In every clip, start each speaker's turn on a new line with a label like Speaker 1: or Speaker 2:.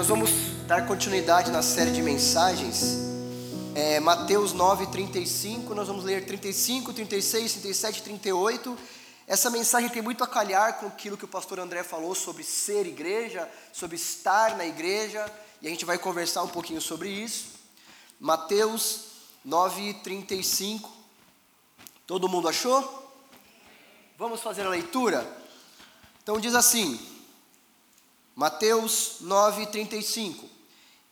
Speaker 1: Nós vamos dar continuidade na série de mensagens. É, Mateus 9, 35. Nós vamos ler 35, 36, 37, 38. Essa mensagem tem muito a calhar com aquilo que o pastor André falou sobre ser igreja, sobre estar na igreja. E a gente vai conversar um pouquinho sobre isso. Mateus 9, 35. Todo mundo achou? Vamos fazer a leitura? Então diz assim. Mateus 9:35.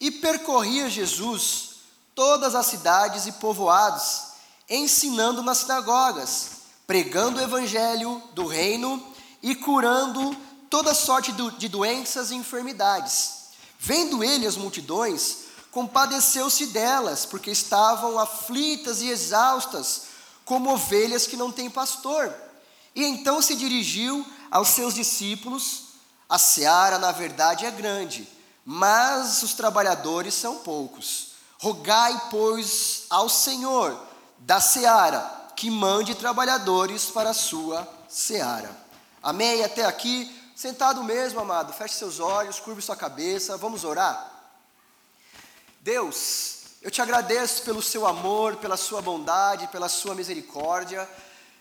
Speaker 1: E percorria Jesus todas as cidades e povoados, ensinando nas sinagogas, pregando o evangelho do reino e curando toda sorte de doenças e enfermidades. Vendo ele as multidões, compadeceu-se delas, porque estavam aflitas e exaustas, como ovelhas que não têm pastor. E então se dirigiu aos seus discípulos a seara, na verdade, é grande, mas os trabalhadores são poucos. Rogai, pois, ao Senhor da seara que mande trabalhadores para a sua seara. Amém? Até aqui, sentado mesmo, amado, feche seus olhos, curve sua cabeça, vamos orar? Deus, eu te agradeço pelo seu amor, pela sua bondade, pela sua misericórdia.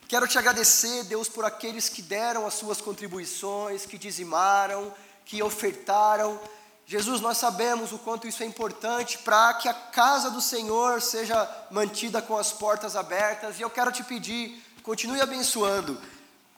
Speaker 1: Quero te agradecer, Deus, por aqueles que deram as suas contribuições, que dizimaram, que ofertaram. Jesus, nós sabemos o quanto isso é importante para que a casa do Senhor seja mantida com as portas abertas, e eu quero te pedir, continue abençoando.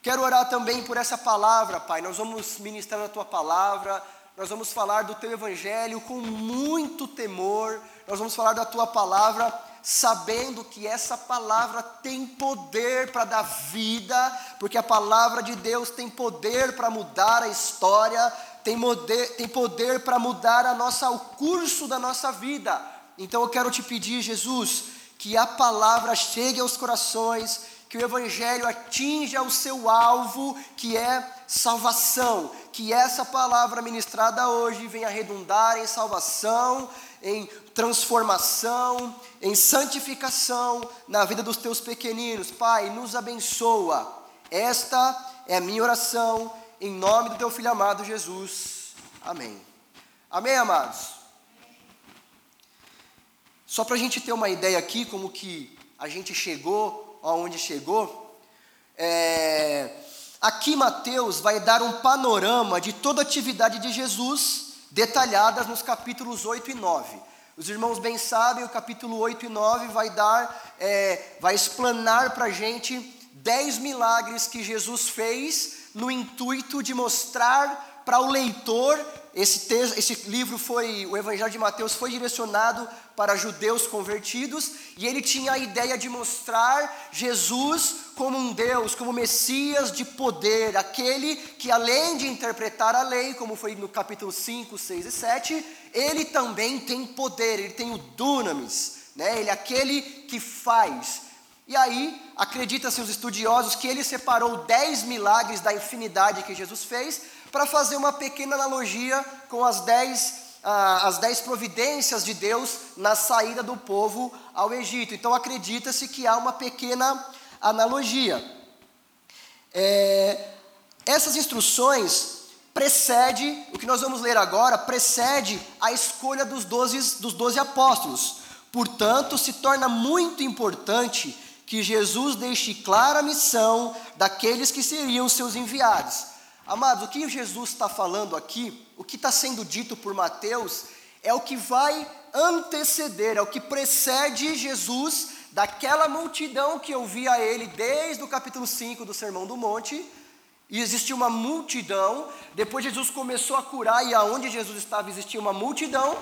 Speaker 1: Quero orar também por essa palavra, Pai. Nós vamos ministrar a tua palavra, nós vamos falar do teu evangelho com muito temor, nós vamos falar da tua palavra sabendo que essa palavra tem poder para dar vida, porque a palavra de Deus tem poder para mudar a história, tem poder, tem poder para mudar a nossa, o curso da nossa vida. Então eu quero te pedir, Jesus, que a palavra chegue aos corações, que o Evangelho atinja o seu alvo, que é salvação, que essa palavra ministrada hoje venha redundar em salvação, em transformação, em santificação na vida dos teus pequeninos. Pai, nos abençoa. Esta é a minha oração, em nome do teu filho amado Jesus. Amém. Amém, amados? Só para a gente ter uma ideia aqui, como que a gente chegou aonde chegou, é, aqui Mateus vai dar um panorama de toda a atividade de Jesus, detalhadas nos capítulos 8 e 9. Os irmãos bem sabem, o capítulo 8 e 9 vai dar, é, vai explanar para a gente dez milagres que Jesus fez no intuito de mostrar para o leitor. Esse, texto, esse livro foi, o Evangelho de Mateus foi direcionado para judeus convertidos e ele tinha a ideia de mostrar Jesus como um Deus, como Messias de poder, aquele que além de interpretar a lei, como foi no capítulo 5, 6 e 7, ele também tem poder, ele tem o dunamis, né? ele é aquele que faz. E aí, acredita-se os estudiosos que ele separou dez milagres da infinidade que Jesus fez para fazer uma pequena analogia com as dez, ah, as dez providências de Deus na saída do povo ao Egito. Então acredita-se que há uma pequena analogia. É, essas instruções precede, o que nós vamos ler agora, precede a escolha dos doze, dos doze apóstolos. Portanto, se torna muito importante que Jesus deixe clara a missão daqueles que seriam seus enviados. Amados, o que Jesus está falando aqui, o que está sendo dito por Mateus, é o que vai anteceder, é o que precede Jesus daquela multidão que ouvia ele desde o capítulo 5 do Sermão do Monte. E existia uma multidão, depois Jesus começou a curar, e aonde Jesus estava existia uma multidão.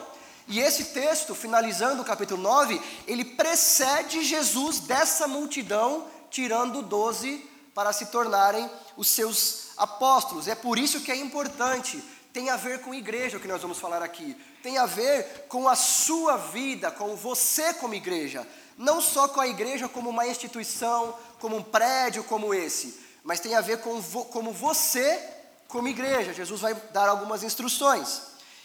Speaker 1: E esse texto, finalizando o capítulo 9, ele precede Jesus dessa multidão, tirando doze para se tornarem os seus apóstolos. É por isso que é importante. Tem a ver com igreja o que nós vamos falar aqui. Tem a ver com a sua vida, com você como igreja. Não só com a igreja como uma instituição, como um prédio como esse, mas tem a ver com vo, como você como igreja. Jesus vai dar algumas instruções.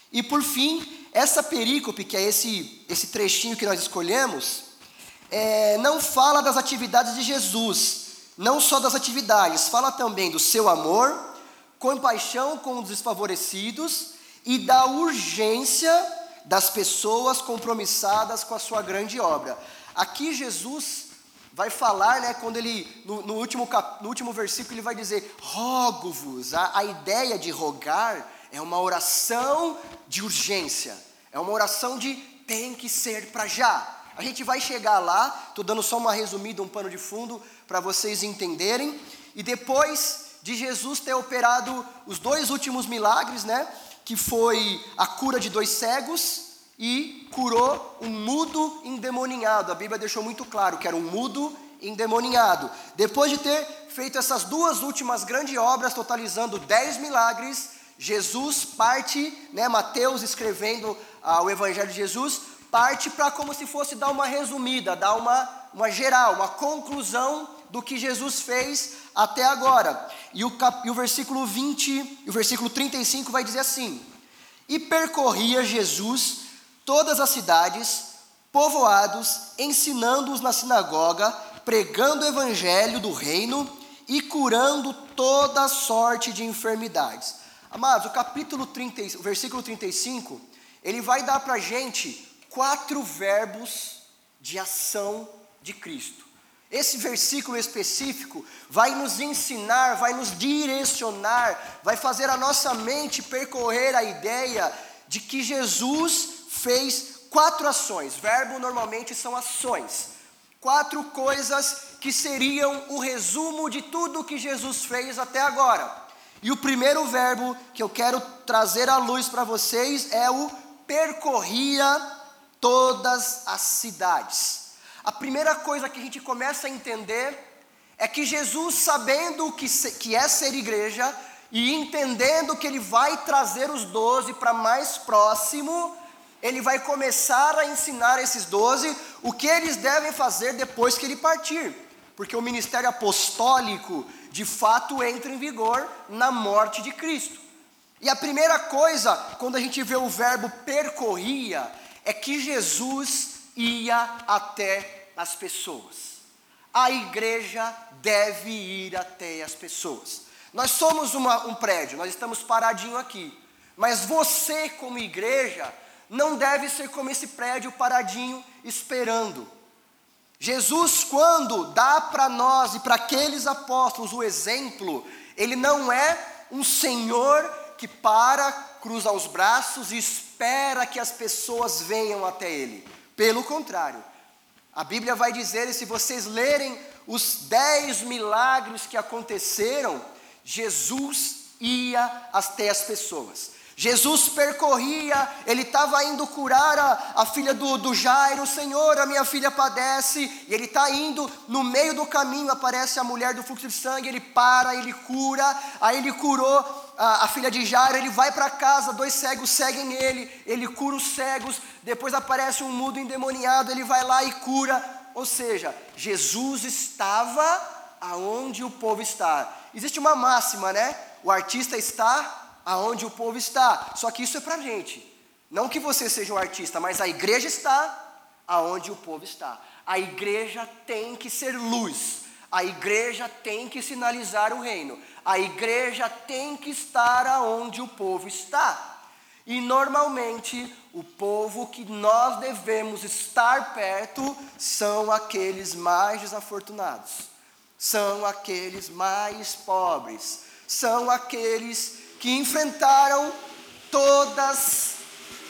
Speaker 1: E por fim, essa perícope, que é esse, esse trechinho que nós escolhemos, é, não fala das atividades de Jesus, não só das atividades, fala também do seu amor, compaixão com os desfavorecidos e da urgência das pessoas compromissadas com a sua grande obra. Aqui Jesus vai falar, né, quando ele, no, no último, cap, no último versículo, ele vai dizer: rogo-vos. A, a ideia de rogar é uma oração de urgência, é uma oração de tem que ser para já. A gente vai chegar lá, estou dando só uma resumida, um pano de fundo, para vocês entenderem. E depois de Jesus ter operado os dois últimos milagres, né? Que foi a cura de dois cegos e curou um mudo endemoninhado. A Bíblia deixou muito claro que era um mudo endemoninhado. Depois de ter feito essas duas últimas grandes obras, totalizando dez milagres, Jesus parte, né, Mateus escrevendo ah, o Evangelho de Jesus, parte para como se fosse dar uma resumida, dar uma, uma geral, uma conclusão do que Jesus fez até agora. E o, cap, e o versículo 20, e o versículo 35 vai dizer assim: E percorria Jesus todas as cidades, povoados, ensinando-os na sinagoga, pregando o evangelho do reino e curando toda sorte de enfermidades. Amados, o capítulo 30, o versículo 35, ele vai dar para a gente quatro verbos de ação de Cristo. Esse versículo específico vai nos ensinar, vai nos direcionar, vai fazer a nossa mente percorrer a ideia de que Jesus fez quatro ações. Verbo normalmente são ações. Quatro coisas que seriam o resumo de tudo que Jesus fez até agora. E o primeiro verbo que eu quero trazer à luz para vocês é o percorria todas as cidades. A primeira coisa que a gente começa a entender é que Jesus, sabendo o que, que é ser igreja e entendendo que ele vai trazer os doze para mais próximo, ele vai começar a ensinar esses doze o que eles devem fazer depois que ele partir, porque o ministério apostólico de fato entra em vigor na morte de Cristo. E a primeira coisa, quando a gente vê o verbo percorria, é que Jesus ia até as pessoas. A igreja deve ir até as pessoas. Nós somos uma, um prédio, nós estamos paradinho aqui. Mas você, como igreja, não deve ser como esse prédio paradinho esperando. Jesus, quando dá para nós e para aqueles apóstolos o exemplo, ele não é um Senhor que para, cruza os braços e espera que as pessoas venham até Ele. Pelo contrário, a Bíblia vai dizer, e se vocês lerem os dez milagres que aconteceram, Jesus ia até as pessoas. Jesus percorria, ele estava indo curar a, a filha do, do Jairo, Senhor, a minha filha padece, e ele está indo, no meio do caminho aparece a mulher do fluxo de sangue, ele para, ele cura, aí ele curou a, a filha de Jairo, ele vai para casa, dois cegos seguem ele, ele cura os cegos, depois aparece um mudo endemoniado, ele vai lá e cura, ou seja, Jesus estava aonde o povo está. Existe uma máxima, né? O artista está aonde o povo está. Só que isso é para a gente. Não que você seja um artista, mas a igreja está aonde o povo está. A igreja tem que ser luz. A igreja tem que sinalizar o reino. A igreja tem que estar aonde o povo está. E normalmente o povo que nós devemos estar perto são aqueles mais desafortunados, são aqueles mais pobres, são aqueles que enfrentaram todas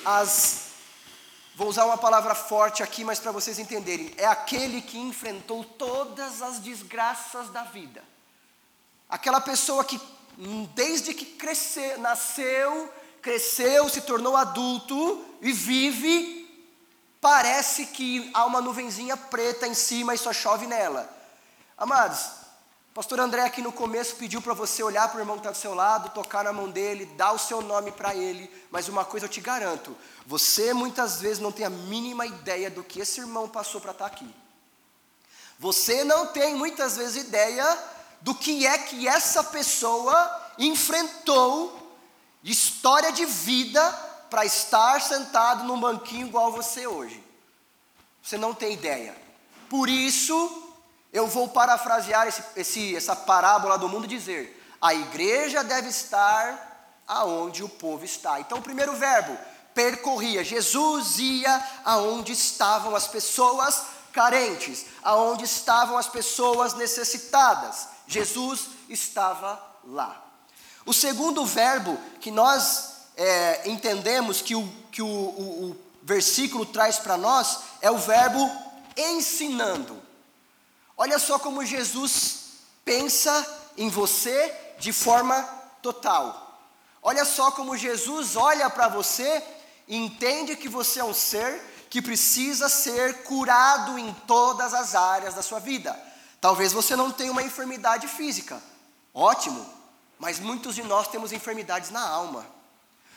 Speaker 1: as. Vou usar uma palavra forte aqui, mas para vocês entenderem. É aquele que enfrentou todas as desgraças da vida. Aquela pessoa que, desde que cresceu, nasceu, cresceu, se tornou adulto e vive, parece que há uma nuvenzinha preta em cima e só chove nela. Amados, Pastor André aqui no começo pediu para você olhar para o irmão que está do seu lado, tocar na mão dele, dar o seu nome para ele, mas uma coisa eu te garanto: você muitas vezes não tem a mínima ideia do que esse irmão passou para estar tá aqui. Você não tem muitas vezes ideia do que é que essa pessoa enfrentou, história de vida, para estar sentado num banquinho igual você hoje. Você não tem ideia. Por isso, eu vou parafrasear esse, esse, essa parábola do mundo e dizer: a igreja deve estar aonde o povo está. Então, o primeiro verbo, percorria. Jesus ia aonde estavam as pessoas carentes, aonde estavam as pessoas necessitadas. Jesus estava lá. O segundo verbo que nós é, entendemos que, o, que o, o, o versículo traz para nós é o verbo ensinando. Olha só como Jesus pensa em você de forma total. Olha só como Jesus olha para você e entende que você é um ser que precisa ser curado em todas as áreas da sua vida. Talvez você não tenha uma enfermidade física, ótimo, mas muitos de nós temos enfermidades na alma,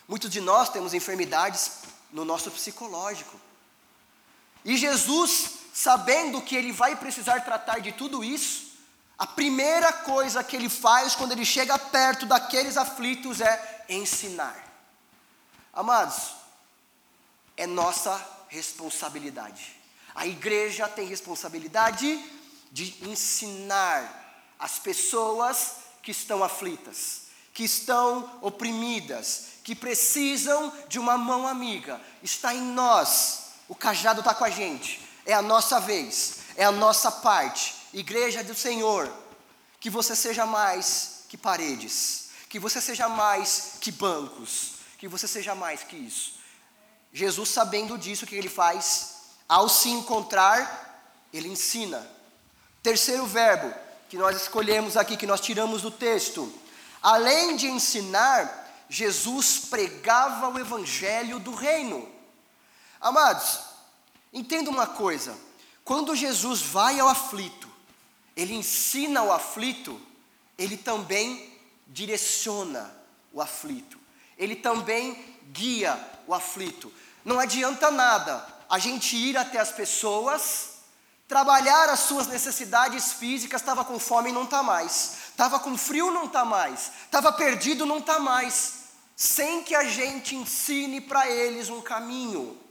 Speaker 1: muitos de nós temos enfermidades no nosso psicológico. E Jesus, sabendo que ele vai precisar tratar de tudo isso, a primeira coisa que ele faz quando ele chega perto daqueles aflitos é ensinar. Amados, é nossa responsabilidade. A igreja tem responsabilidade de ensinar as pessoas que estão aflitas, que estão oprimidas, que precisam de uma mão amiga. Está em nós, o cajado está com a gente, é a nossa vez, é a nossa parte. Igreja do Senhor, que você seja mais que paredes, que você seja mais que bancos, que você seja mais que isso. Jesus, sabendo disso, o que ele faz? Ao se encontrar, ele ensina. Terceiro verbo que nós escolhemos aqui, que nós tiramos do texto. Além de ensinar, Jesus pregava o evangelho do reino. Amados, entenda uma coisa: quando Jesus vai ao aflito, ele ensina o aflito, ele também direciona o aflito, ele também guia o aflito. Não adianta nada a gente ir até as pessoas, trabalhar as suas necessidades físicas, estava com fome não está mais, estava com frio não está mais, estava perdido não está mais, sem que a gente ensine para eles um caminho.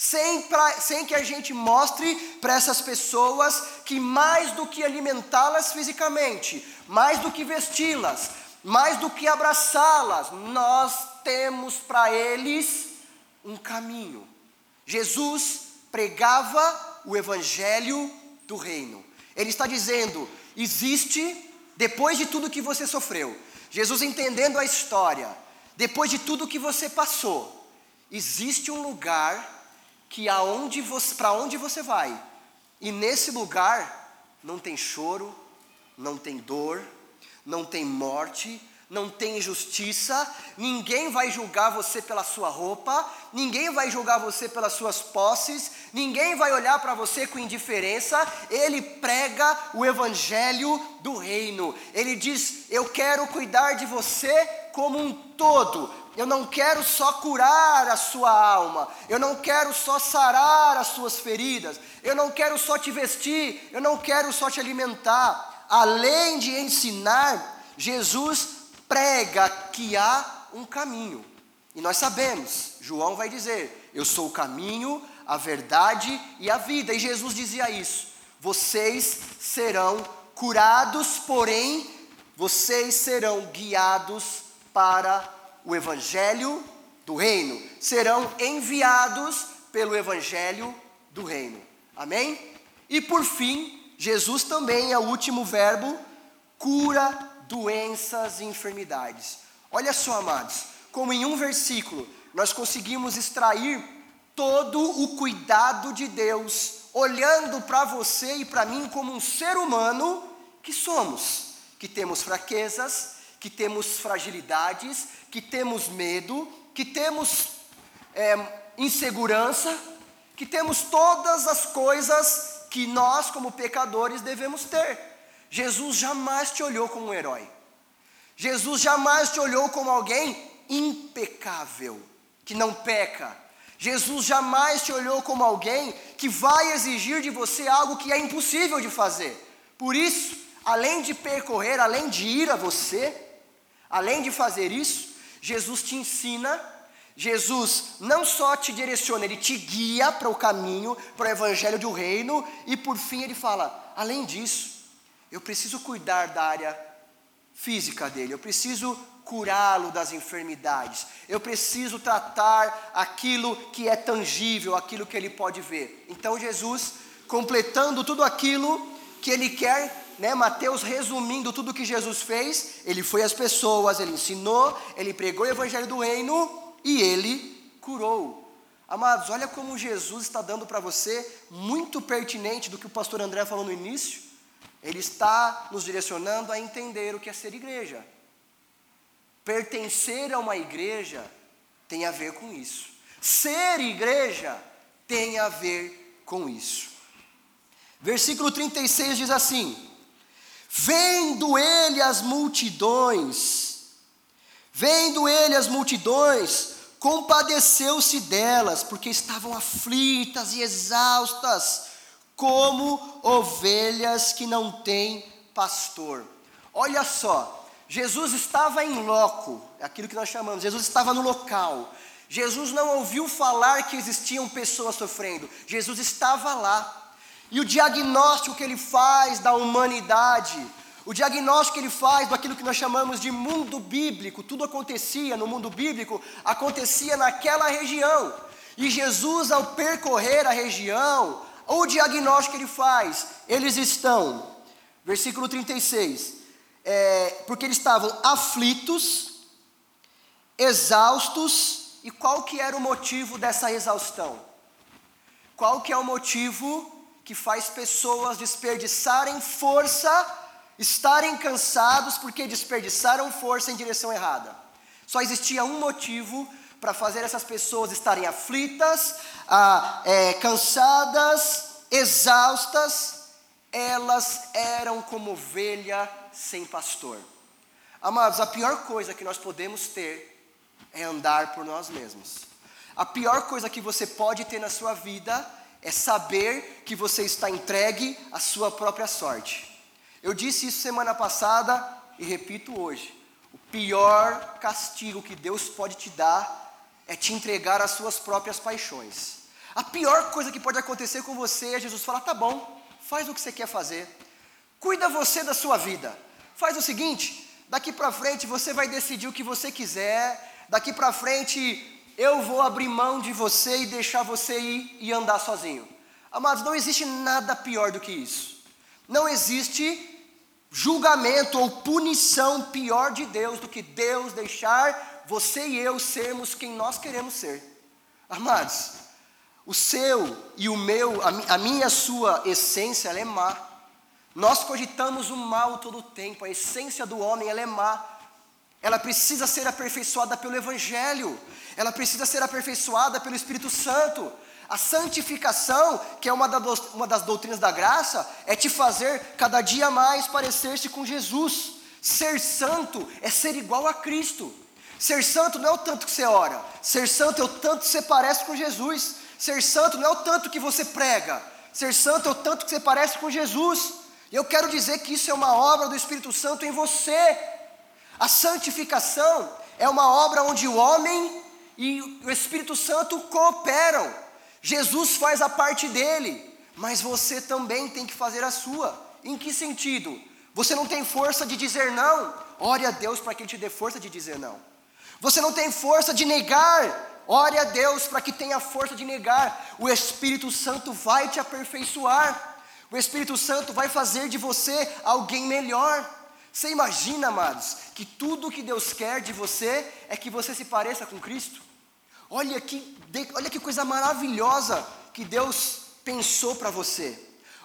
Speaker 1: Sem, pra, sem que a gente mostre para essas pessoas que mais do que alimentá-las fisicamente, mais do que vesti-las, mais do que abraçá-las, nós temos para eles um caminho. Jesus pregava o evangelho do reino. Ele está dizendo: existe, depois de tudo que você sofreu, Jesus entendendo a história, depois de tudo que você passou, existe um lugar que aonde para onde você vai, e nesse lugar não tem choro, não tem dor, não tem morte, não tem injustiça, ninguém vai julgar você pela sua roupa, ninguém vai julgar você pelas suas posses, ninguém vai olhar para você com indiferença. Ele prega o evangelho do reino. Ele diz: Eu quero cuidar de você como um todo. Eu não quero só curar a sua alma, eu não quero só sarar as suas feridas, eu não quero só te vestir, eu não quero só te alimentar. Além de ensinar, Jesus prega que há um caminho. E nós sabemos, João vai dizer: Eu sou o caminho, a verdade e a vida. E Jesus dizia isso: Vocês serão curados, porém, vocês serão guiados para o evangelho do reino, serão enviados pelo evangelho do reino. Amém? E por fim, Jesus também é o último verbo, cura doenças e enfermidades. Olha só, amados, como em um versículo nós conseguimos extrair todo o cuidado de Deus, olhando para você e para mim como um ser humano que somos, que temos fraquezas, que temos fragilidades, que temos medo, que temos é, insegurança, que temos todas as coisas que nós, como pecadores, devemos ter. Jesus jamais te olhou como um herói. Jesus jamais te olhou como alguém impecável, que não peca. Jesus jamais te olhou como alguém que vai exigir de você algo que é impossível de fazer. Por isso, além de percorrer, além de ir a você, além de fazer isso, Jesus te ensina, Jesus não só te direciona, ele te guia para o caminho, para o evangelho do reino, e por fim ele fala: além disso, eu preciso cuidar da área física dele, eu preciso curá-lo das enfermidades. Eu preciso tratar aquilo que é tangível, aquilo que ele pode ver. Então Jesus, completando tudo aquilo que ele quer, né, Mateus resumindo tudo que Jesus fez, ele foi às pessoas, ele ensinou, ele pregou o evangelho do reino e ele curou. Amados, olha como Jesus está dando para você, muito pertinente do que o pastor André falou no início. Ele está nos direcionando a entender o que é ser igreja. Pertencer a uma igreja tem a ver com isso. Ser igreja tem a ver com isso. Versículo 36 diz assim: Vendo ele as multidões, vendo ele as multidões, compadeceu-se delas, porque estavam aflitas e exaustas, como ovelhas que não têm pastor. Olha só, Jesus estava em loco, é aquilo que nós chamamos, Jesus estava no local. Jesus não ouviu falar que existiam pessoas sofrendo, Jesus estava lá. E o diagnóstico que ele faz da humanidade, o diagnóstico que ele faz daquilo que nós chamamos de mundo bíblico, tudo acontecia no mundo bíblico, acontecia naquela região. E Jesus, ao percorrer a região, o diagnóstico que ele faz, eles estão, versículo 36, é, porque eles estavam aflitos, exaustos, e qual que era o motivo dessa exaustão? Qual que é o motivo que faz pessoas desperdiçarem força estarem cansados porque desperdiçaram força em direção errada. Só existia um motivo para fazer essas pessoas estarem aflitas, ah, é, cansadas, exaustas, elas eram como ovelha sem pastor. Amados, a pior coisa que nós podemos ter é andar por nós mesmos. A pior coisa que você pode ter na sua vida é saber que você está entregue à sua própria sorte. Eu disse isso semana passada e repito hoje. O pior castigo que Deus pode te dar é te entregar às suas próprias paixões. A pior coisa que pode acontecer com você é Jesus falar: tá bom, faz o que você quer fazer, cuida você da sua vida. Faz o seguinte: daqui para frente você vai decidir o que você quiser, daqui para frente eu vou abrir mão de você e deixar você ir e andar sozinho. Amados, não existe nada pior do que isso. Não existe julgamento ou punição pior de Deus do que Deus deixar você e eu sermos quem nós queremos ser. Amados, o seu e o meu, a, minha e a sua essência, ela é má. Nós cogitamos o mal todo o tempo, a essência do homem, ela é má. Ela precisa ser aperfeiçoada pelo Evangelho, ela precisa ser aperfeiçoada pelo Espírito Santo. A santificação, que é uma, uma das doutrinas da graça, é te fazer cada dia mais parecer-se com Jesus. Ser santo é ser igual a Cristo. Ser santo não é o tanto que você ora, ser santo é o tanto que você parece com Jesus. Ser santo não é o tanto que você prega, ser santo é o tanto que você parece com Jesus. E eu quero dizer que isso é uma obra do Espírito Santo em você. A santificação é uma obra onde o homem e o Espírito Santo cooperam. Jesus faz a parte dele, mas você também tem que fazer a sua. Em que sentido? Você não tem força de dizer não? Ore a Deus para que Ele te dê força de dizer não. Você não tem força de negar? Ore a Deus para que tenha força de negar. O Espírito Santo vai te aperfeiçoar. O Espírito Santo vai fazer de você alguém melhor. Você imagina, amados, que tudo que Deus quer de você é que você se pareça com Cristo? Olha que, olha que coisa maravilhosa que Deus pensou para você.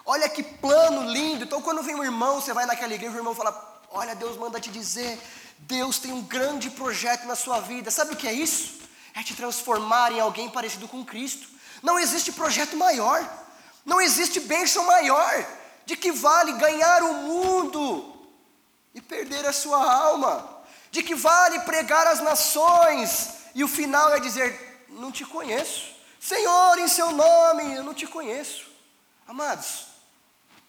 Speaker 1: Olha que plano lindo. Então, quando vem um irmão, você vai naquela igreja, o irmão fala: Olha, Deus manda te dizer, Deus tem um grande projeto na sua vida. Sabe o que é isso? É te transformar em alguém parecido com Cristo. Não existe projeto maior, não existe bênção maior. De que vale ganhar o mundo e perder a sua alma? De que vale pregar as nações e o final é dizer: Não te conheço. Senhor, em seu nome, eu não te conheço. Amados,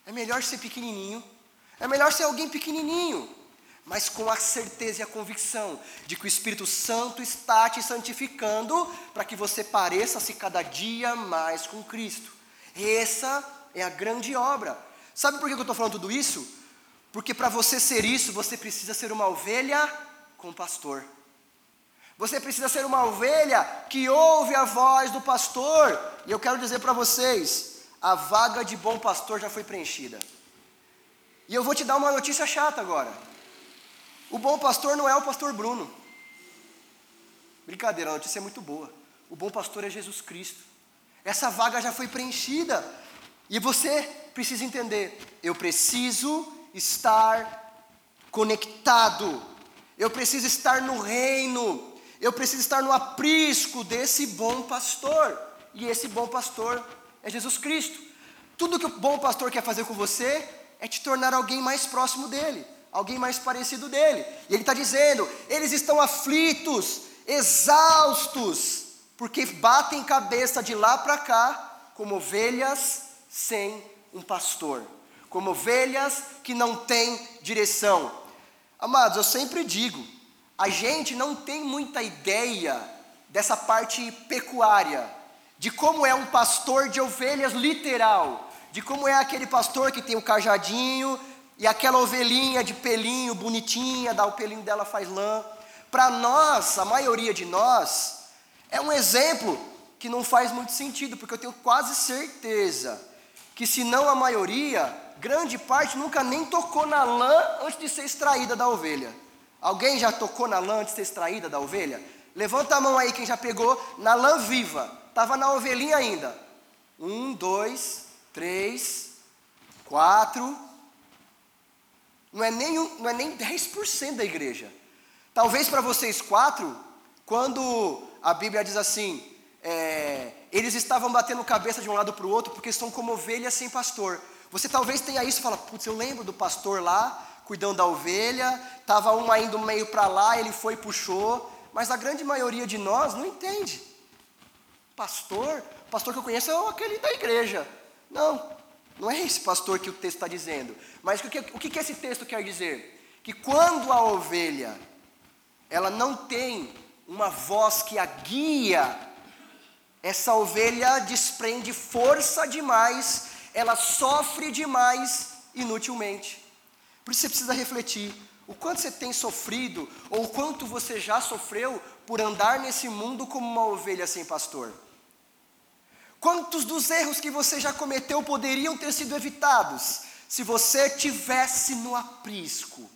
Speaker 1: é melhor ser pequenininho, é melhor ser alguém pequenininho, mas com a certeza e a convicção de que o Espírito Santo está te santificando para que você pareça-se cada dia mais com Cristo. Essa é a grande obra. Sabe por que eu estou falando tudo isso? Porque para você ser isso, você precisa ser uma ovelha com pastor. Você precisa ser uma ovelha que ouve a voz do pastor. E eu quero dizer para vocês: a vaga de bom pastor já foi preenchida. E eu vou te dar uma notícia chata agora. O bom pastor não é o pastor Bruno. Brincadeira, a notícia é muito boa. O bom pastor é Jesus Cristo. Essa vaga já foi preenchida. E você precisa entender: eu preciso estar conectado. Eu preciso estar no reino. Eu preciso estar no aprisco desse bom pastor. E esse bom pastor é Jesus Cristo. Tudo que o bom pastor quer fazer com você é te tornar alguém mais próximo dele, alguém mais parecido dele. E ele está dizendo: eles estão aflitos, exaustos, porque batem cabeça de lá para cá, como ovelhas sem um pastor, como ovelhas que não têm direção. Amados, eu sempre digo, a gente não tem muita ideia dessa parte pecuária, de como é um pastor de ovelhas literal, de como é aquele pastor que tem o um cajadinho e aquela ovelhinha de pelinho bonitinha, dá o pelinho dela faz lã. Para nós, a maioria de nós, é um exemplo que não faz muito sentido, porque eu tenho quase certeza que, se não a maioria, grande parte nunca nem tocou na lã antes de ser extraída da ovelha. Alguém já tocou na lã antes de ser extraída da ovelha? Levanta a mão aí quem já pegou na lã viva. Estava na ovelhinha ainda. Um, dois, três, quatro. Não é nem, um, não é nem 10% da igreja. Talvez para vocês quatro, quando a Bíblia diz assim, é, eles estavam batendo cabeça de um lado para o outro porque são como ovelhas sem pastor. Você talvez tenha isso e fala, putz, eu lembro do pastor lá cuidando da ovelha, estava uma indo meio para lá, ele foi e puxou, mas a grande maioria de nós não entende. Pastor, pastor que eu conheço é aquele da igreja. Não, não é esse pastor que o texto está dizendo. Mas o que, o que esse texto quer dizer? Que quando a ovelha, ela não tem uma voz que a guia, essa ovelha desprende força demais, ela sofre demais inutilmente. Por isso você precisa refletir o quanto você tem sofrido, ou o quanto você já sofreu por andar nesse mundo como uma ovelha sem pastor. Quantos dos erros que você já cometeu poderiam ter sido evitados se você tivesse no aprisco?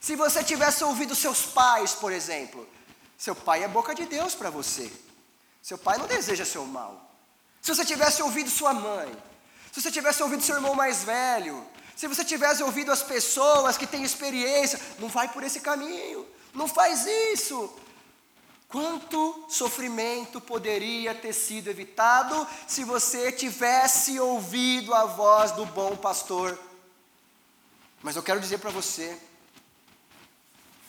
Speaker 1: Se você tivesse ouvido seus pais, por exemplo. Seu pai é boca de Deus para você. Seu pai não deseja seu mal. Se você tivesse ouvido sua mãe, se você tivesse ouvido seu irmão mais velho, se você tivesse ouvido as pessoas que têm experiência, não vai por esse caminho, não faz isso. Quanto sofrimento poderia ter sido evitado se você tivesse ouvido a voz do bom pastor? Mas eu quero dizer para você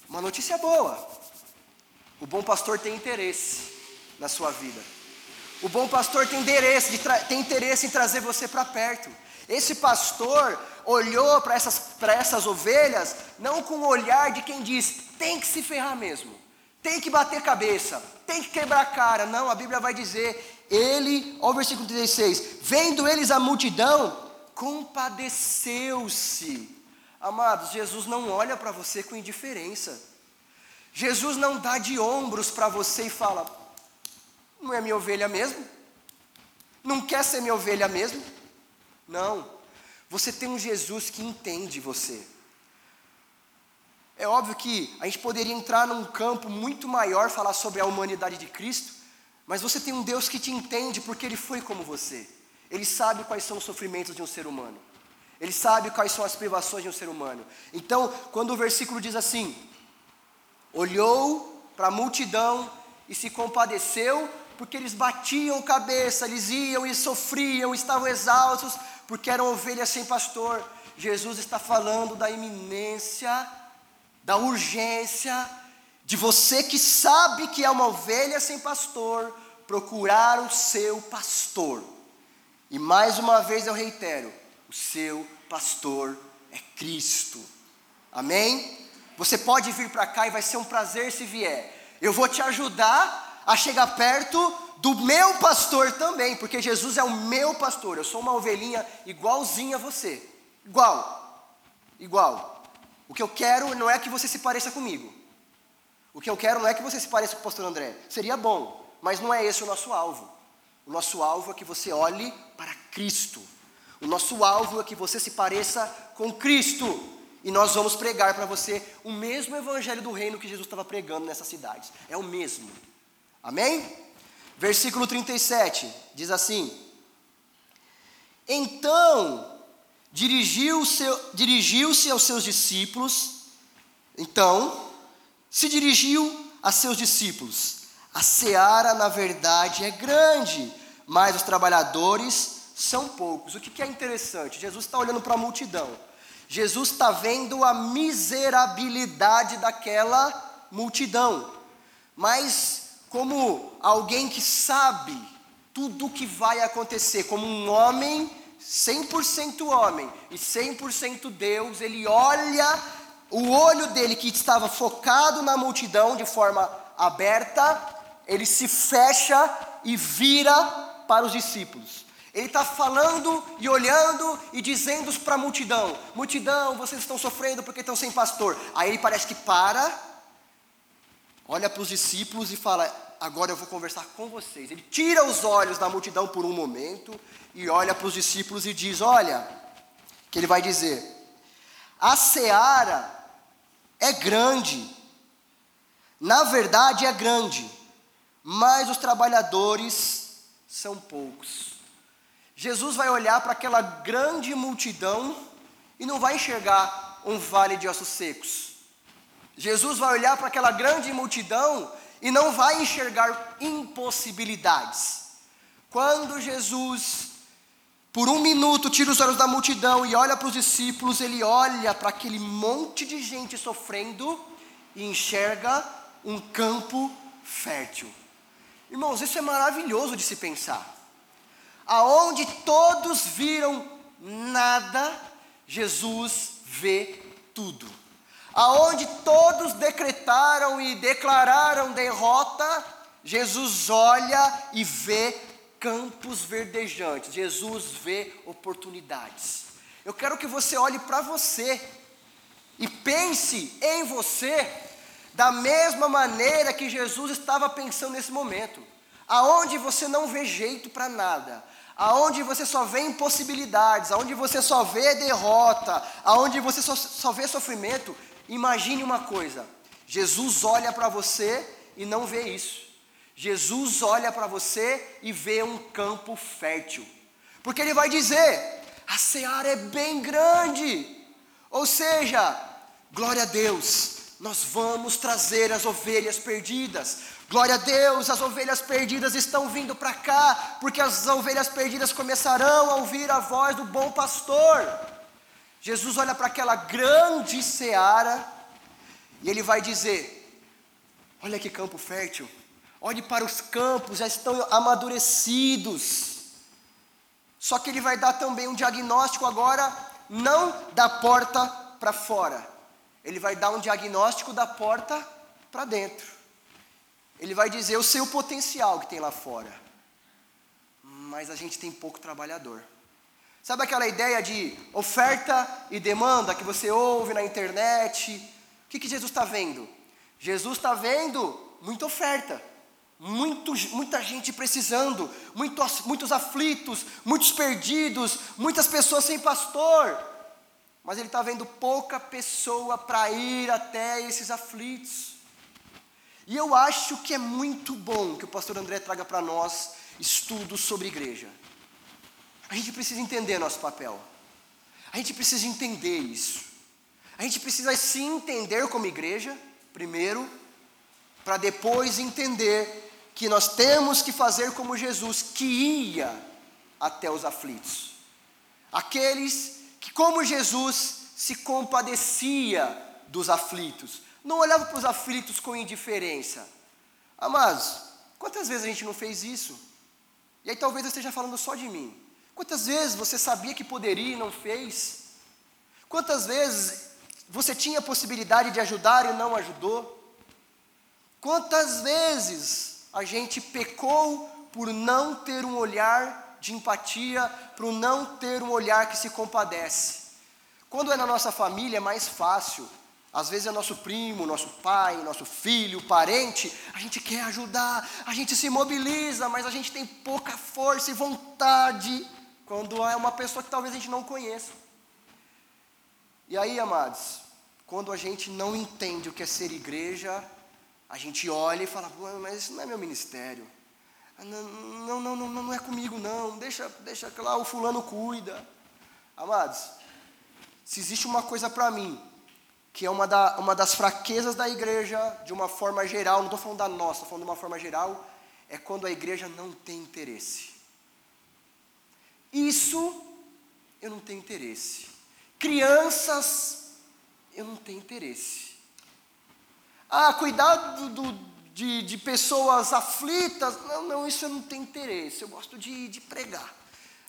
Speaker 1: uma notícia boa. O bom pastor tem interesse na sua vida. O bom pastor tem interesse, tem interesse em trazer você para perto. Esse pastor olhou para essas, essas ovelhas não com o olhar de quem diz, tem que se ferrar mesmo, tem que bater cabeça, tem que quebrar a cara. Não, a Bíblia vai dizer, ele, olha o versículo 16: vendo eles a multidão, compadeceu-se. Amados, Jesus não olha para você com indiferença. Jesus não dá de ombros para você e fala: não é minha ovelha mesmo? Não quer ser minha ovelha mesmo? Não. Você tem um Jesus que entende você. É óbvio que a gente poderia entrar num campo muito maior, falar sobre a humanidade de Cristo, mas você tem um Deus que te entende porque Ele foi como você. Ele sabe quais são os sofrimentos de um ser humano. Ele sabe quais são as privações de um ser humano. Então, quando o versículo diz assim: olhou para a multidão e se compadeceu, porque eles batiam cabeça, eles iam e sofriam, estavam exaustos, porque eram ovelhas sem pastor. Jesus está falando da iminência, da urgência, de você que sabe que é uma ovelha sem pastor, procurar o seu pastor. E mais uma vez eu reitero: o seu pastor é Cristo. Amém? Você pode vir para cá e vai ser um prazer se vier. Eu vou te ajudar a chegar perto do meu pastor também, porque Jesus é o meu pastor. Eu sou uma ovelhinha igualzinha a você. Igual. Igual. O que eu quero não é que você se pareça comigo. O que eu quero não é que você se pareça com o pastor André. Seria bom, mas não é esse o nosso alvo. O nosso alvo é que você olhe para Cristo. O nosso alvo é que você se pareça com Cristo. E nós vamos pregar para você o mesmo evangelho do reino que Jesus estava pregando nessas cidades. É o mesmo. Amém? Versículo 37 diz assim: Então dirigiu-se dirigiu aos seus discípulos, então se dirigiu a seus discípulos: A seara, na verdade, é grande, mas os trabalhadores são poucos. O que, que é interessante? Jesus está olhando para a multidão. Jesus está vendo a miserabilidade daquela multidão. Mas, como alguém que sabe tudo o que vai acontecer, como um homem, 100% homem e 100% Deus, ele olha, o olho dele que estava focado na multidão de forma aberta, ele se fecha e vira para os discípulos. Ele está falando e olhando e dizendo para a multidão: multidão, vocês estão sofrendo porque estão sem pastor. Aí ele parece que para, olha para os discípulos e fala: agora eu vou conversar com vocês. Ele tira os olhos da multidão por um momento e olha para os discípulos e diz: olha, que ele vai dizer: a seara é grande, na verdade é grande, mas os trabalhadores são poucos. Jesus vai olhar para aquela grande multidão e não vai enxergar um vale de ossos secos. Jesus vai olhar para aquela grande multidão e não vai enxergar impossibilidades. Quando Jesus, por um minuto, tira os olhos da multidão e olha para os discípulos, ele olha para aquele monte de gente sofrendo e enxerga um campo fértil. Irmãos, isso é maravilhoso de se pensar aonde todos viram nada, Jesus vê tudo. Aonde todos decretaram e declararam derrota, Jesus olha e vê campos verdejantes. Jesus vê oportunidades. Eu quero que você olhe para você e pense em você da mesma maneira que Jesus estava pensando nesse momento. Aonde você não vê jeito para nada, aonde você só vê impossibilidades, aonde você só vê derrota, aonde você só, só vê sofrimento, imagine uma coisa: Jesus olha para você e não vê isso. Jesus olha para você e vê um campo fértil, porque Ele vai dizer: a seara é bem grande, ou seja, glória a Deus, nós vamos trazer as ovelhas perdidas, Glória a Deus, as ovelhas perdidas estão vindo para cá, porque as ovelhas perdidas começarão a ouvir a voz do bom pastor. Jesus olha para aquela grande seara e ele vai dizer: Olha que campo fértil, olhe para os campos, já estão amadurecidos. Só que ele vai dar também um diagnóstico agora, não da porta para fora, ele vai dar um diagnóstico da porta para dentro. Ele vai dizer: Eu sei o potencial que tem lá fora, mas a gente tem pouco trabalhador. Sabe aquela ideia de oferta e demanda que você ouve na internet? O que, que Jesus está vendo? Jesus está vendo muita oferta, muita gente precisando, muitos, muitos aflitos, muitos perdidos, muitas pessoas sem pastor. Mas ele está vendo pouca pessoa para ir até esses aflitos. E eu acho que é muito bom que o pastor André traga para nós estudos sobre igreja. A gente precisa entender nosso papel. A gente precisa entender isso. A gente precisa se entender como igreja, primeiro, para depois entender que nós temos que fazer como Jesus, que ia até os aflitos. Aqueles que, como Jesus, se compadecia dos aflitos, não olhava para os aflitos com indiferença. Amados, quantas vezes a gente não fez isso? E aí talvez eu esteja falando só de mim. Quantas vezes você sabia que poderia e não fez? Quantas vezes você tinha a possibilidade de ajudar e não ajudou? Quantas vezes a gente pecou por não ter um olhar de empatia, por não ter um olhar que se compadece? Quando é na nossa família é mais fácil, Às vezes é nosso primo, nosso pai, nosso filho, parente, a gente quer ajudar, a gente se mobiliza, mas a gente tem pouca força e vontade quando é uma pessoa que talvez a gente não conheça. E aí, amados, quando a gente não entende o que é ser igreja, a gente olha e fala, mas isso não é meu ministério. Não, não, não, não, é comigo não, deixa, deixa lá o fulano cuida. Amados, se existe uma coisa para mim que é uma, da, uma das fraquezas da igreja, de uma forma geral, não estou falando da nossa, estou falando de uma forma geral, é quando a igreja não tem interesse. Isso eu não tenho interesse. Crianças, eu não tenho interesse. Ah, cuidar do, do, de, de pessoas aflitas, não, não, isso eu não tenho interesse. Eu gosto de, de pregar.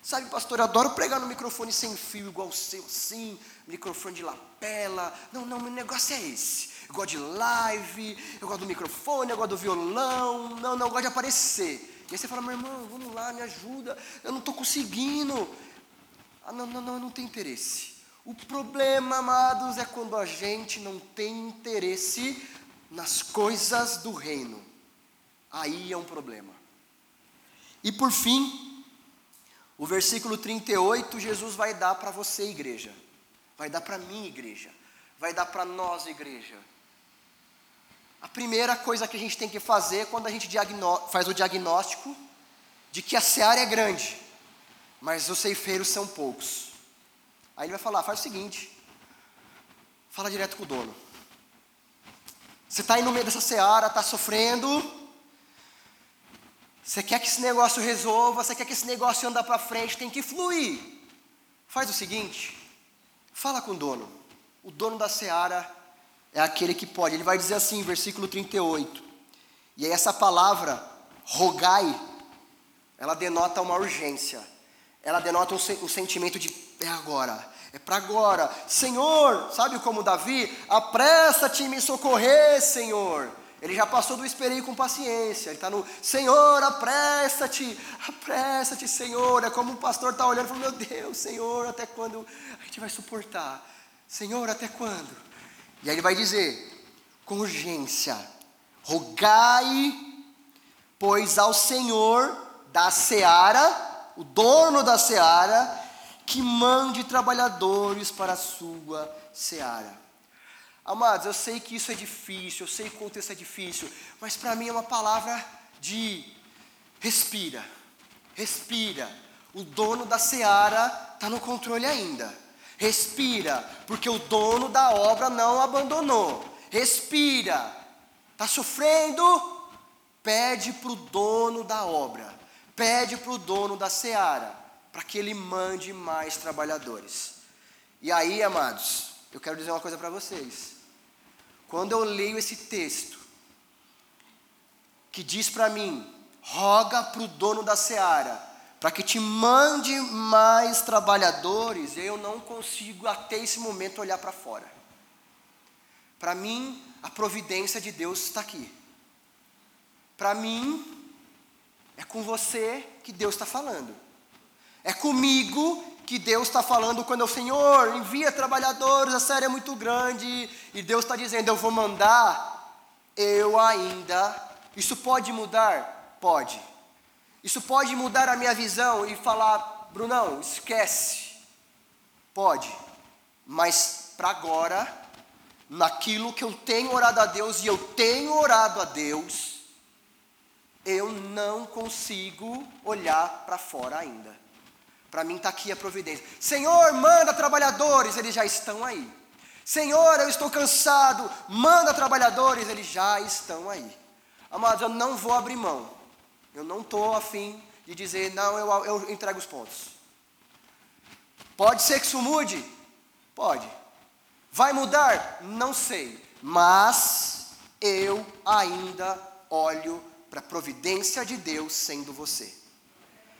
Speaker 1: Sabe, pastor, eu adoro pregar no microfone sem fio, igual o seu, assim, microfone de lapela. Não, não, meu negócio é esse. Eu gosto de live, eu gosto do microfone, eu gosto do violão. Não, não, eu gosto de aparecer. E aí você fala, meu irmão, vamos lá, me ajuda. Eu não estou conseguindo. Ah, não, não, não, eu não tenho interesse. O problema, amados, é quando a gente não tem interesse nas coisas do reino. Aí é um problema. E por fim, o versículo 38, Jesus vai dar para você, igreja. Vai dar para mim, igreja. Vai dar para nós, igreja. A primeira coisa que a gente tem que fazer quando a gente faz o diagnóstico de que a seara é grande, mas os ceifeiros são poucos. Aí ele vai falar: faz o seguinte, fala direto com o dono. Você está aí no meio dessa seara, está sofrendo, você quer que esse negócio resolva, você quer que esse negócio ande para frente, tem que fluir. Faz o seguinte, fala com o dono. O dono da seara é aquele que pode. Ele vai dizer assim, versículo 38. E aí essa palavra, rogai, ela denota uma urgência. Ela denota um, um sentimento de é agora, é para agora. Senhor, sabe como Davi? Apressa-te em me socorrer, Senhor. Ele já passou do esperei com paciência. Ele está no Senhor, apressa-te, apressa-te, Senhor. É como um pastor está olhando e falando: Meu Deus, Senhor, até quando a gente vai suportar? Senhor, até quando? E aí ele vai dizer, com urgência: Rogai, pois ao Senhor da seara, o dono da seara, que mande trabalhadores para a sua seara. Amados, eu sei que isso é difícil, eu sei que o contexto é difícil, mas para mim é uma palavra de respira, respira. O dono da seara está no controle ainda. Respira, porque o dono da obra não abandonou. Respira, está sofrendo? Pede para o dono da obra, pede para o dono da seara, para que ele mande mais trabalhadores. E aí, amados, eu quero dizer uma coisa para vocês. Quando eu leio esse texto, que diz para mim: roga para o dono da seara, para que te mande mais trabalhadores, eu não consigo até esse momento olhar para fora. Para mim, a providência de Deus está aqui. Para mim, é com você que Deus está falando. É comigo que Deus está falando quando o Senhor envia trabalhadores, a série é muito grande, e Deus está dizendo, eu vou mandar, eu ainda. Isso pode mudar? Pode. Isso pode mudar a minha visão e falar, Brunão, esquece. Pode. Mas para agora, naquilo que eu tenho orado a Deus e eu tenho orado a Deus, eu não consigo olhar para fora ainda. Para mim está aqui a providência. Senhor, manda trabalhadores, eles já estão aí. Senhor, eu estou cansado, manda trabalhadores, eles já estão aí. Amados, eu não vou abrir mão. Eu não estou afim de dizer, não, eu, eu entrego os pontos. Pode ser que isso mude? Pode. Vai mudar? Não sei. Mas eu ainda olho para a providência de Deus sendo você.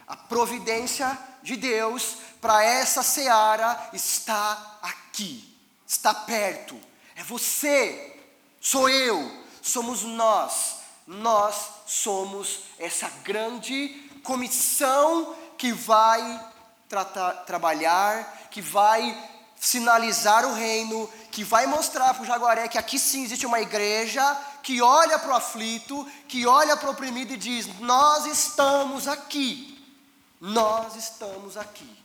Speaker 1: A providência de Deus para essa seara está aqui, está perto. É você, sou eu, somos nós. Nós somos essa grande comissão que vai tratar, trabalhar, que vai sinalizar o reino, que vai mostrar para o Jaguaré que aqui sim existe uma igreja que olha para o aflito, que olha para o oprimido e diz: Nós estamos aqui, nós estamos aqui,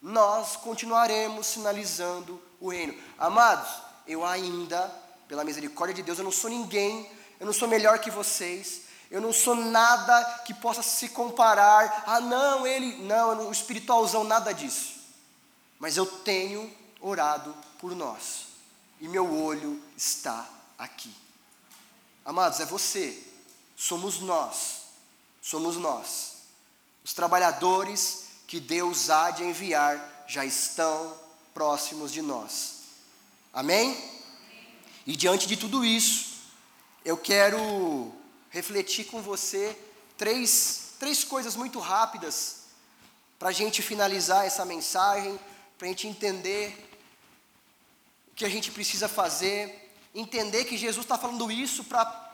Speaker 1: nós continuaremos sinalizando o reino. Amados, eu ainda, pela misericórdia de Deus, eu não sou ninguém, eu não sou melhor que vocês, eu não sou nada que possa se comparar. Ah, não, ele, não, o espiritualzão, nada disso. Mas eu tenho orado por nós, e meu olho está aqui. Amados, é você, somos nós, somos nós. Os trabalhadores que Deus há de enviar já estão próximos de nós. Amém? E diante de tudo isso, eu quero refletir com você três, três coisas muito rápidas para a gente finalizar essa mensagem, para a gente entender o que a gente precisa fazer, entender que Jesus está falando isso para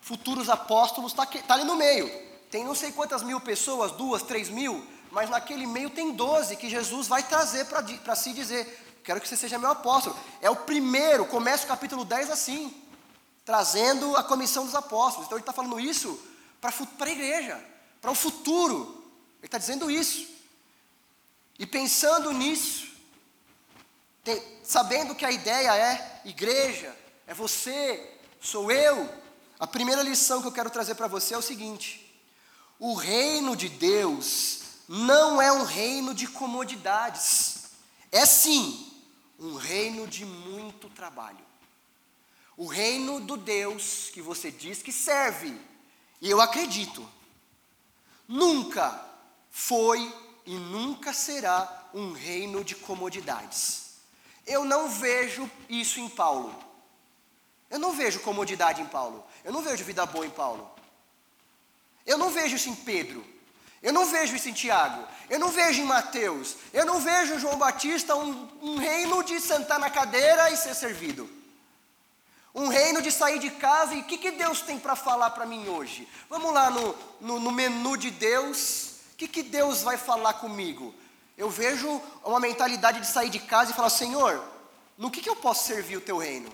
Speaker 1: futuros apóstolos, está tá ali no meio. Tem não sei quantas mil pessoas, duas, três mil, mas naquele meio tem doze que Jesus vai trazer para si dizer: Quero que você seja meu apóstolo. É o primeiro, começa o capítulo 10 assim, trazendo a comissão dos apóstolos. Então ele está falando isso para a igreja, para o futuro. Ele está dizendo isso. E pensando nisso, tem, sabendo que a ideia é igreja, é você, sou eu, a primeira lição que eu quero trazer para você é o seguinte: o reino de Deus não é um reino de comodidades, é sim um reino de muito trabalho. O reino do Deus que você diz que serve, e eu acredito, nunca foi e nunca será um reino de comodidades. Eu não vejo isso em Paulo. Eu não vejo comodidade em Paulo. Eu não vejo vida boa em Paulo. Eu não vejo isso em Pedro. Eu não vejo isso em Tiago. Eu não vejo em Mateus. Eu não vejo em João Batista um, um reino de sentar na cadeira e ser servido. Um reino de sair de casa e o que, que Deus tem para falar para mim hoje? Vamos lá no, no, no menu de Deus. O que, que Deus vai falar comigo? Eu vejo uma mentalidade de sair de casa e falar: Senhor, no que, que eu posso servir o teu reino?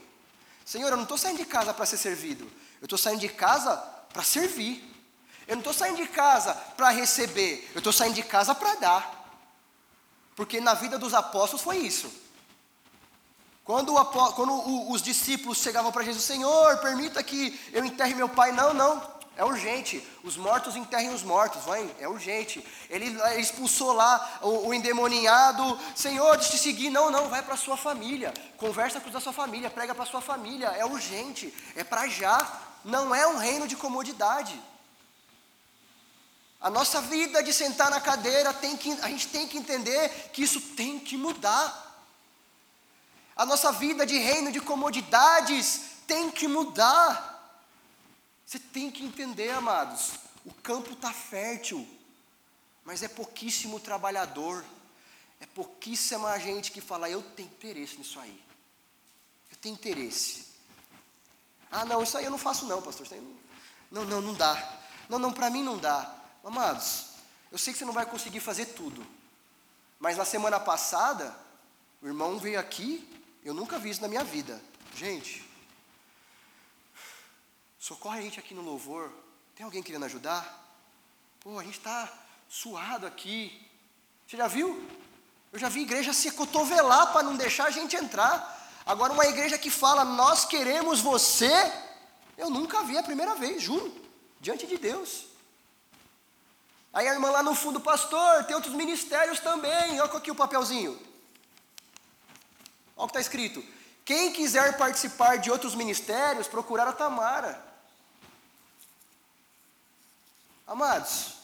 Speaker 1: Senhor, eu não estou saindo de casa para ser servido, eu estou saindo de casa para servir. Eu não estou saindo de casa para receber, eu estou saindo de casa para dar. Porque na vida dos apóstolos foi isso. Quando, o, quando os discípulos chegavam para Jesus, Senhor, permita que eu enterre meu pai. Não, não, é urgente. Os mortos enterrem os mortos, vai, é urgente. Ele, ele expulsou lá o, o, endemoniado. Senhor, deixa te seguir. Não, não, vai para sua família. Conversa com os da sua família, prega para sua família. É urgente, é para já. Não é um reino de comodidade. A nossa vida de sentar na cadeira, tem que, a gente tem que entender que isso tem que mudar. A nossa vida de reino de comodidades tem que mudar. Você tem que entender, amados, o campo está fértil, mas é pouquíssimo trabalhador, é pouquíssima gente que fala, eu tenho interesse nisso aí, eu tenho interesse. Ah, não, isso aí eu não faço não, pastor, não, não, não dá. Não, não, para mim não dá. Amados, eu sei que você não vai conseguir fazer tudo, mas na semana passada, o irmão veio aqui, eu nunca vi isso na minha vida. Gente, Socorre a gente aqui no louvor. Tem alguém querendo ajudar? Pô, a gente está suado aqui. Você já viu? Eu já vi igreja se cotovelar para não deixar a gente entrar. Agora, uma igreja que fala, nós queremos você, eu nunca vi a primeira vez, juro, diante de Deus. Aí a irmã lá no fundo, pastor, tem outros ministérios também. Olha aqui o papelzinho. Olha o que está escrito. Quem quiser participar de outros ministérios, procurar a Tamara. Amados,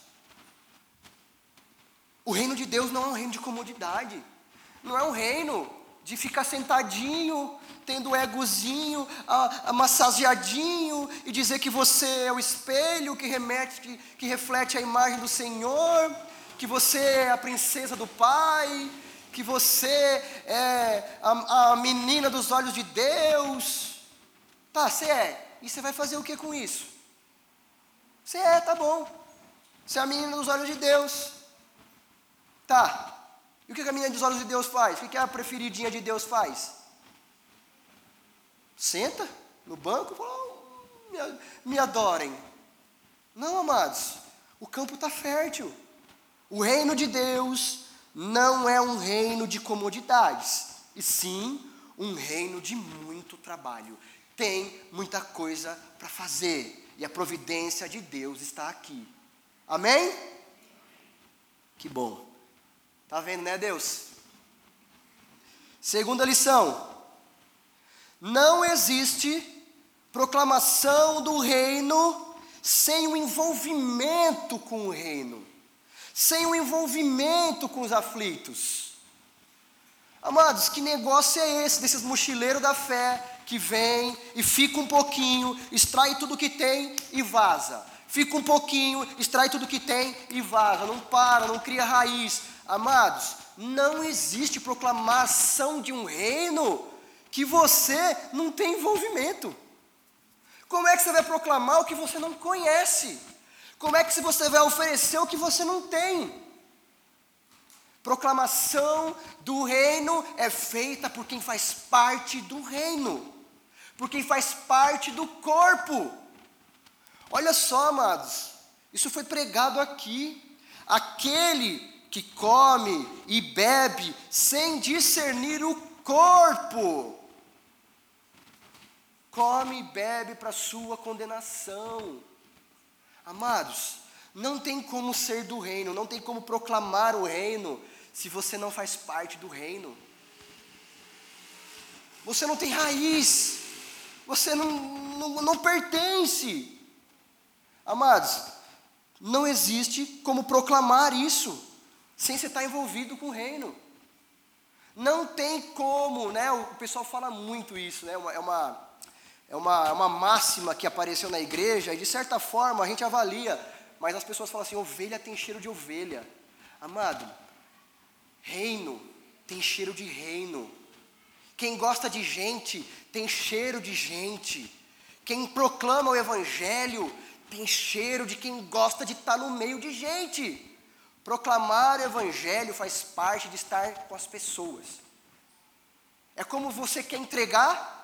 Speaker 1: o reino de Deus não é um reino de comodidade, não é um reino de ficar sentadinho, tendo egozinho, amassageadinho e dizer que você é o espelho que remete, que reflete a imagem do Senhor, que você é a princesa do Pai, que você é a, a menina dos olhos de Deus. Tá, você é. E você vai fazer o que com isso? Você é, tá bom. Você é a menina dos olhos de Deus. Tá. E o que a menina dos olhos de Deus faz? O que a preferidinha de Deus faz? Senta no banco e fala, oh, me, me adorem. Não, amados, o campo está fértil. O reino de Deus não é um reino de comodidades, e sim um reino de muito trabalho. Tem muita coisa para fazer, e a providência de Deus está aqui. Amém? Que bom. Tá vendo, né, Deus? Segunda lição: não existe proclamação do reino sem o envolvimento com o reino, sem o envolvimento com os aflitos. Amados, que negócio é esse desses mochileiros da fé que vem e fica um pouquinho, extrai tudo que tem e vaza? Fica um pouquinho, extrai tudo que tem e vaza, não para, não cria raiz. Amados, não existe proclamação de um reino que você não tem envolvimento. Como é que você vai proclamar o que você não conhece? Como é que você vai oferecer o que você não tem? Proclamação do reino é feita por quem faz parte do reino, por quem faz parte do corpo. Olha só, amados, isso foi pregado aqui. Aquele que come e bebe sem discernir o corpo, come e bebe para sua condenação. Amados, não tem como ser do reino, não tem como proclamar o reino se você não faz parte do reino. Você não tem raiz, você não, não, não pertence. Amados, não existe como proclamar isso sem você estar envolvido com o reino. Não tem como, né? O pessoal fala muito isso, né? É uma, é uma, é uma, máxima que apareceu na igreja, e de certa forma a gente avalia, mas as pessoas falam assim: ovelha tem cheiro de ovelha. Amado, reino tem cheiro de reino. Quem gosta de gente tem cheiro de gente. Quem proclama o evangelho tem cheiro de quem gosta de estar no meio de gente. Proclamar o Evangelho faz parte de estar com as pessoas. É como você quer entregar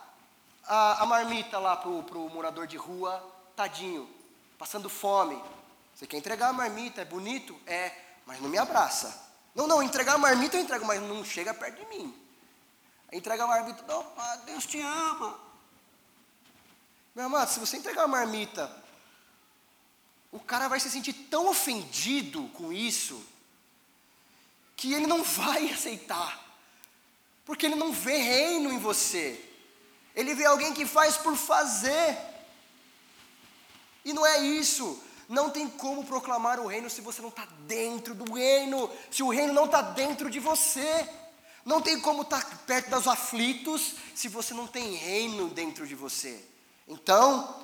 Speaker 1: a, a marmita lá para o morador de rua, tadinho, passando fome. Você quer entregar a marmita, é bonito? É, mas não me abraça. Não, não, entregar a marmita eu entrego, mas não chega perto de mim. Entrega a marmita, não, Deus te ama. Meu amado, se você entregar a marmita o cara vai se sentir tão ofendido com isso, que ele não vai aceitar, porque ele não vê reino em você, ele vê alguém que faz por fazer, e não é isso, não tem como proclamar o reino se você não está dentro do reino, se o reino não está dentro de você, não tem como estar tá perto dos aflitos se você não tem reino dentro de você. Então,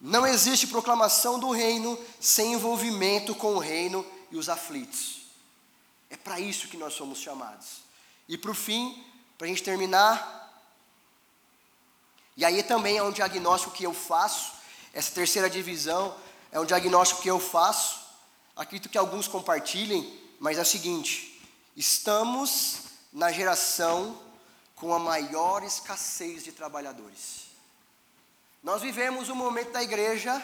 Speaker 1: não existe proclamação do reino sem envolvimento com o reino e os aflitos. É para isso que nós somos chamados. E o fim, para a gente terminar, e aí também é um diagnóstico que eu faço, essa terceira divisão é um diagnóstico que eu faço, acredito que alguns compartilhem, mas é o seguinte: estamos na geração com a maior escassez de trabalhadores. Nós vivemos um momento da igreja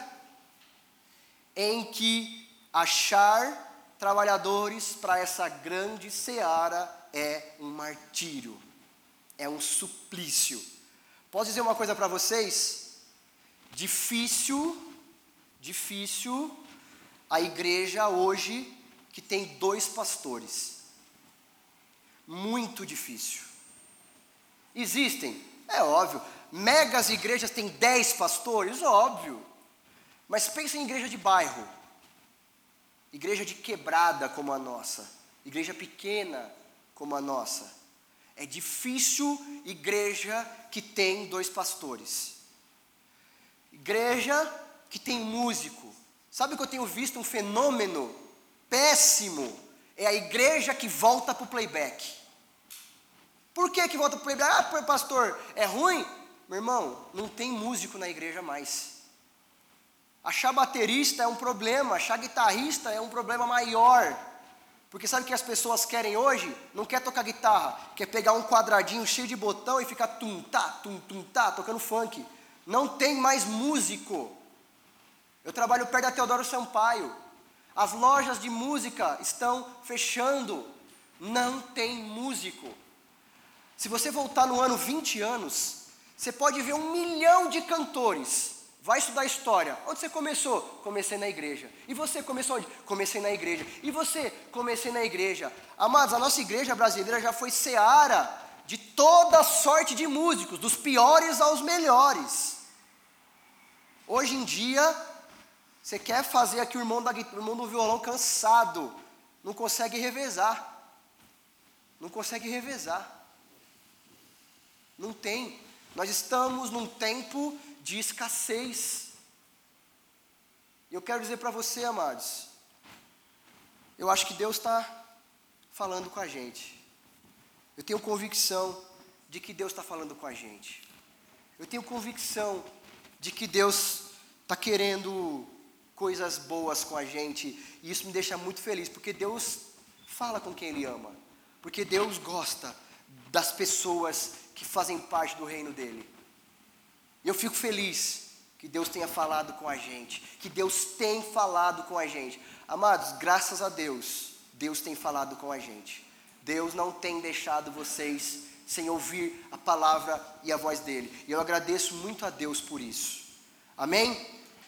Speaker 1: em que achar trabalhadores para essa grande seara é um martírio, é um suplício. Posso dizer uma coisa para vocês? Difícil, difícil a igreja hoje que tem dois pastores. Muito difícil. Existem, é óbvio, megas igrejas têm dez pastores? Óbvio. Mas pensa em igreja de bairro. Igreja de quebrada como a nossa. Igreja pequena como a nossa. É difícil igreja que tem dois pastores. Igreja que tem músico. Sabe que eu tenho visto um fenômeno péssimo? É a igreja que volta para o playback. Por que, que volta para o playback? Ah, pastor, é ruim? Meu irmão, não tem músico na igreja mais. Achar baterista é um problema, achar guitarrista é um problema maior. Porque sabe o que as pessoas querem hoje? Não quer tocar guitarra, quer pegar um quadradinho cheio de botão e ficar tum tá, tum tum tá, tocando funk. Não tem mais músico. Eu trabalho perto da Teodoro Sampaio. As lojas de música estão fechando. Não tem músico. Se você voltar no ano 20 anos, você pode ver um milhão de cantores Vai estudar história. Onde você começou? Comecei na igreja. E você começou onde? Comecei na igreja. E você? Comecei na igreja. Amados, a nossa igreja brasileira já foi seara de toda sorte de músicos, dos piores aos melhores. Hoje em dia, você quer fazer aqui o irmão, da, o irmão do violão cansado, não consegue revezar. Não consegue revezar. Não tem. Nós estamos num tempo de escassez. Eu quero dizer para você, amados, eu acho que Deus está falando com a gente. Eu tenho convicção de que Deus está falando com a gente. Eu tenho convicção de que Deus está querendo coisas boas com a gente. E isso me deixa muito feliz, porque Deus fala com quem Ele ama. Porque Deus gosta das pessoas que fazem parte do reino dele. Eu fico feliz que Deus tenha falado com a gente, que Deus tem falado com a gente. Amados, graças a Deus, Deus tem falado com a gente. Deus não tem deixado vocês sem ouvir a palavra e a voz dele. E eu agradeço muito a Deus por isso. Amém?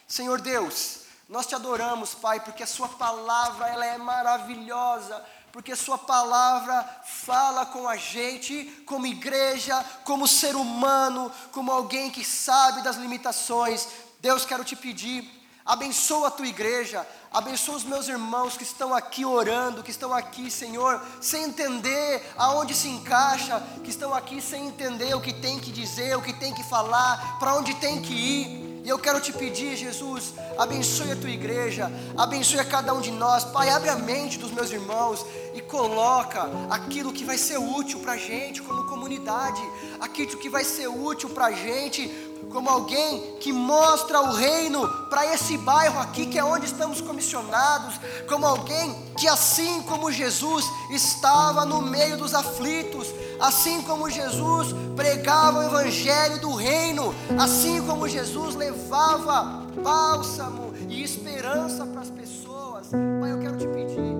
Speaker 1: Senhor Deus, nós te adoramos, Pai, porque a sua palavra ela é maravilhosa porque Sua palavra fala com a gente, como igreja, como ser humano, como alguém que sabe das limitações. Deus, quero te pedir, abençoa a tua igreja, abençoa os meus irmãos que estão aqui orando, que estão aqui, Senhor, sem entender aonde se encaixa, que estão aqui sem entender o que tem que dizer, o que tem que falar, para onde tem que ir. E eu quero te pedir, Jesus, abençoe a tua igreja, abençoe a cada um de nós. Pai, abre a mente dos meus irmãos e coloca aquilo que vai ser útil para a gente como comunidade, aquilo que vai ser útil para a gente como alguém que mostra o reino para esse bairro aqui, que é onde estamos comissionados, como alguém que, assim como Jesus estava no meio dos aflitos, assim como Jesus pregava o evangelho do reino, assim como Jesus levava bálsamo e esperança para as pessoas. Pai, eu quero te pedir.